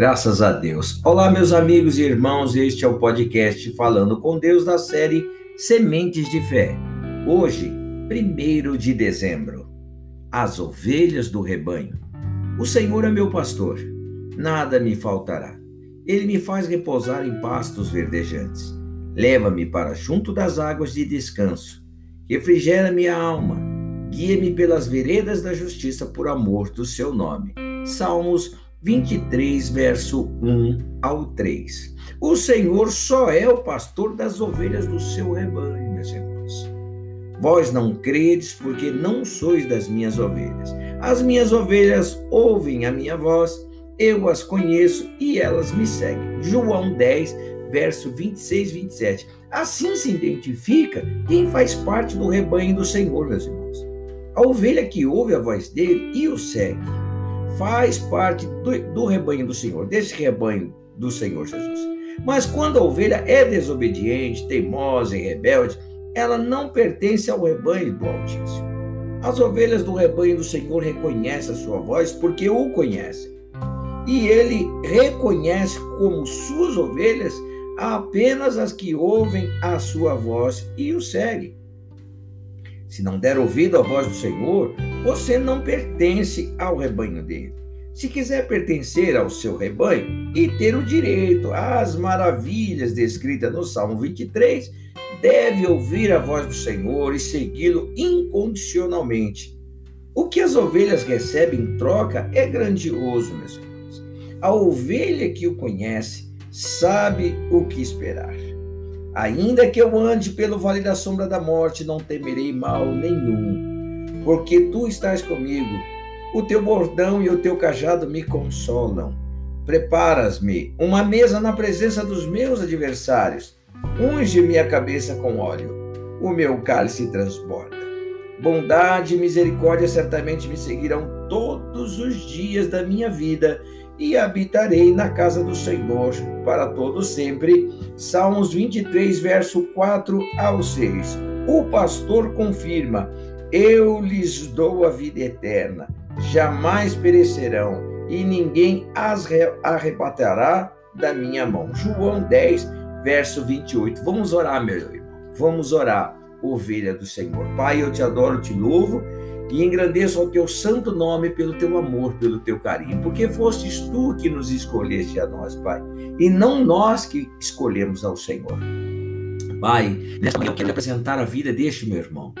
Graças a Deus. Olá, meus amigos e irmãos, este é o podcast Falando com Deus da série Sementes de Fé. Hoje, 1 de dezembro. As ovelhas do rebanho. O Senhor é meu pastor, nada me faltará. Ele me faz repousar em pastos verdejantes. Leva-me para junto das águas de descanso. Refrigera minha alma. Guia-me pelas veredas da justiça por amor do seu nome. Salmos 23, verso 1 ao 3. O Senhor só é o pastor das ovelhas do seu rebanho, meus irmãos. Vós não credes porque não sois das minhas ovelhas. As minhas ovelhas ouvem a minha voz, eu as conheço e elas me seguem. João 10, verso 26 27. Assim se identifica quem faz parte do rebanho do Senhor, meus irmãos. A ovelha que ouve a voz dele e o segue faz parte do, do rebanho do Senhor, desse rebanho do Senhor Jesus. Mas quando a ovelha é desobediente, teimosa e rebelde, ela não pertence ao rebanho do Altíssimo. As ovelhas do rebanho do Senhor reconhecem a sua voz porque o conhecem. E ele reconhece como suas ovelhas apenas as que ouvem a sua voz e o seguem. Se não der ouvido à voz do Senhor, você não pertence ao rebanho dele. Se quiser pertencer ao seu rebanho e ter o direito às maravilhas descritas no Salmo 23, deve ouvir a voz do Senhor e segui-lo incondicionalmente. O que as ovelhas recebem em troca é grandioso, meus irmãos. A ovelha que o conhece sabe o que esperar. Ainda que eu ande pelo vale da sombra da morte, não temerei mal nenhum, porque tu estás comigo. O teu bordão e o teu cajado me consolam. Preparas-me uma mesa na presença dos meus adversários. Unge minha cabeça com óleo. O meu cálice transborda. Bondade e misericórdia certamente me seguirão todos os dias da minha vida e habitarei na casa do Senhor para todo sempre. Salmos 23, verso 4 ao 6. O pastor confirma: Eu lhes dou a vida eterna, jamais perecerão, e ninguém as arrebatará da minha mão. João 10, verso 28. Vamos orar, meu irmão. Vamos orar, ovelha do Senhor. Pai, eu te adoro, te louvo e engrandeço o teu santo nome pelo teu amor, pelo teu carinho, porque fostes tu que nos escolheste a nós, Pai, e não nós que escolhemos ao Senhor. Pai, nessa manhã eu quero apresentar a vida deste meu irmão,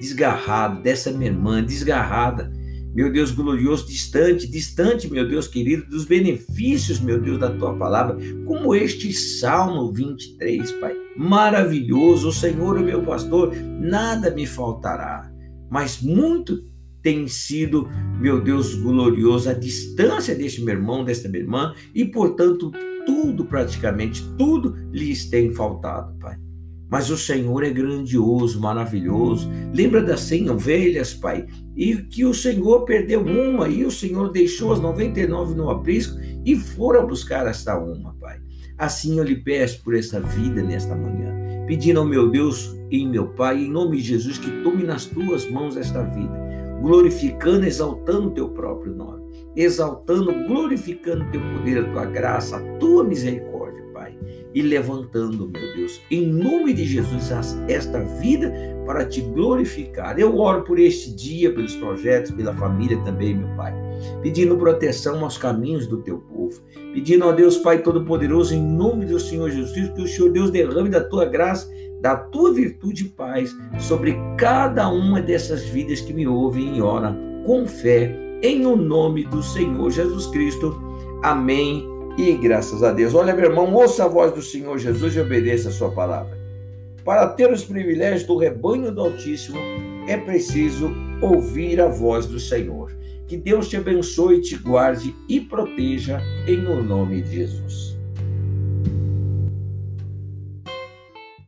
desgarrado, dessa minha irmã, desgarrada, meu Deus glorioso, distante, distante, meu Deus querido, dos benefícios, meu Deus, da tua palavra, como este Salmo 23, Pai. Maravilhoso, o Senhor é meu pastor, nada me faltará mas muito tem sido, meu Deus glorioso, a distância deste meu irmão, desta minha irmã, e portanto, tudo, praticamente tudo, lhes tem faltado, Pai. Mas o Senhor é grandioso, maravilhoso. Lembra das 100 ovelhas, Pai, e que o Senhor perdeu uma e o Senhor deixou as 99 no aprisco e foram buscar esta uma, Pai. Assim eu lhe peço por essa vida nesta manhã, pedindo ao meu Deus em meu Pai, em nome de Jesus, que tome nas tuas mãos esta vida, glorificando, exaltando o teu próprio nome, exaltando, glorificando o teu poder, a tua graça, a tua misericórdia, Pai, e levantando, meu Deus, em nome de Jesus, esta vida para te glorificar. Eu oro por este dia, pelos projetos, pela família também, meu Pai, pedindo proteção aos caminhos do teu povo, pedindo a Deus, Pai Todo-Poderoso, em nome do Senhor Jesus, que o Senhor Deus derrame da tua graça da tua virtude e paz sobre cada uma dessas vidas que me ouvem e oram com fé, em o nome do Senhor Jesus Cristo. Amém. E graças a Deus. Olha, meu irmão, ouça a voz do Senhor Jesus e obedeça a sua palavra. Para ter os privilégios do rebanho do Altíssimo, é preciso ouvir a voz do Senhor. Que Deus te abençoe, te guarde e proteja em o nome de Jesus.